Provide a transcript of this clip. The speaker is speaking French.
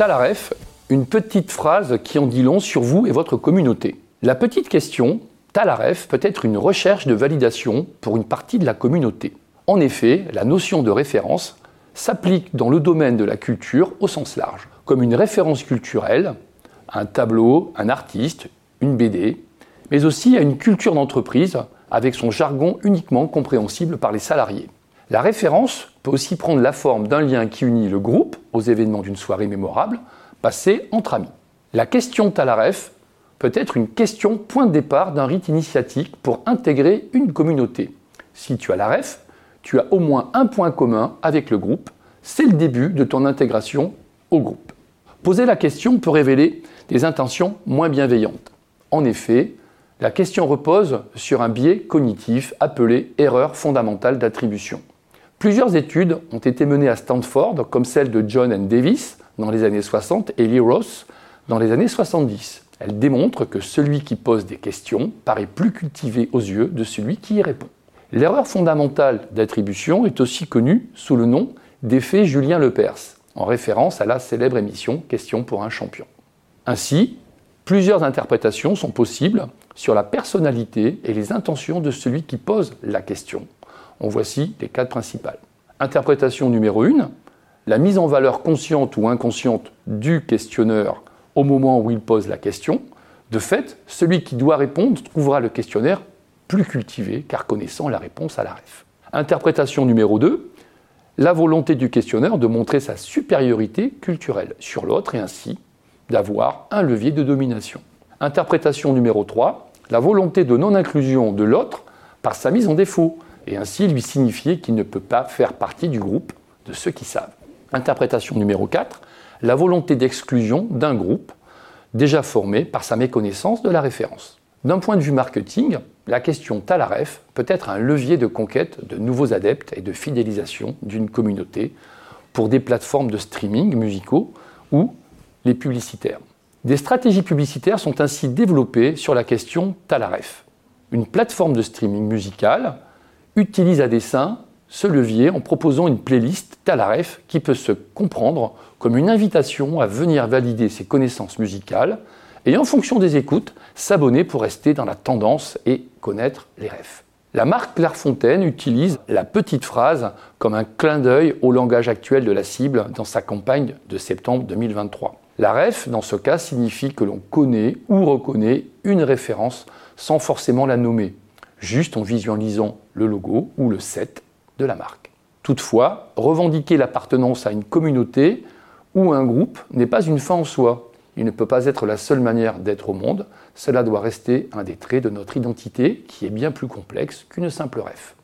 Talaref, une petite phrase qui en dit long sur vous et votre communauté. La petite question, Talaref peut être une recherche de validation pour une partie de la communauté. En effet, la notion de référence s'applique dans le domaine de la culture au sens large, comme une référence culturelle, un tableau, un artiste, une BD, mais aussi à une culture d'entreprise avec son jargon uniquement compréhensible par les salariés. La référence peut aussi prendre la forme d'un lien qui unit le groupe aux événements d'une soirée mémorable, passée entre amis. La question Talaref peut être une question point de départ d'un rite initiatique pour intégrer une communauté. Si tu as la ref, tu as au moins un point commun avec le groupe, c'est le début de ton intégration au groupe. Poser la question peut révéler des intentions moins bienveillantes. En effet, la question repose sur un biais cognitif appelé erreur fondamentale d'attribution. Plusieurs études ont été menées à Stanford, comme celle de John and Davis dans les années 60 et Lee Ross dans les années 70. Elles démontrent que celui qui pose des questions paraît plus cultivé aux yeux de celui qui y répond. L'erreur fondamentale d'attribution est aussi connue sous le nom d'effet Julien Lepers, en référence à la célèbre émission Question pour un champion. Ainsi, Plusieurs interprétations sont possibles sur la personnalité et les intentions de celui qui pose la question. En voici les quatre principales. Interprétation numéro 1, la mise en valeur consciente ou inconsciente du questionneur au moment où il pose la question. De fait, celui qui doit répondre trouvera le questionnaire plus cultivé car connaissant la réponse à la ref. Interprétation numéro 2, la volonté du questionneur de montrer sa supériorité culturelle sur l'autre et ainsi d'avoir un levier de domination. Interprétation numéro 3, la volonté de non-inclusion de l'autre par sa mise en défaut, et ainsi lui signifier qu'il ne peut pas faire partie du groupe de ceux qui savent. Interprétation numéro 4, la volonté d'exclusion d'un groupe déjà formé par sa méconnaissance de la référence. D'un point de vue marketing, la question Talaref peut être un levier de conquête de nouveaux adeptes et de fidélisation d'une communauté pour des plateformes de streaming musicaux ou les publicitaires. Des stratégies publicitaires sont ainsi développées sur la question Talaref. Une plateforme de streaming musical utilise à dessein ce levier en proposant une playlist Talaref qui peut se comprendre comme une invitation à venir valider ses connaissances musicales et en fonction des écoutes, s'abonner pour rester dans la tendance et connaître les refs. La marque Clairefontaine utilise la petite phrase comme un clin d'œil au langage actuel de la cible dans sa campagne de septembre 2023. La ref, dans ce cas, signifie que l'on connaît ou reconnaît une référence sans forcément la nommer, juste en visualisant le logo ou le set de la marque. Toutefois, revendiquer l'appartenance à une communauté ou un groupe n'est pas une fin en soi. Il ne peut pas être la seule manière d'être au monde. Cela doit rester un des traits de notre identité qui est bien plus complexe qu'une simple ref.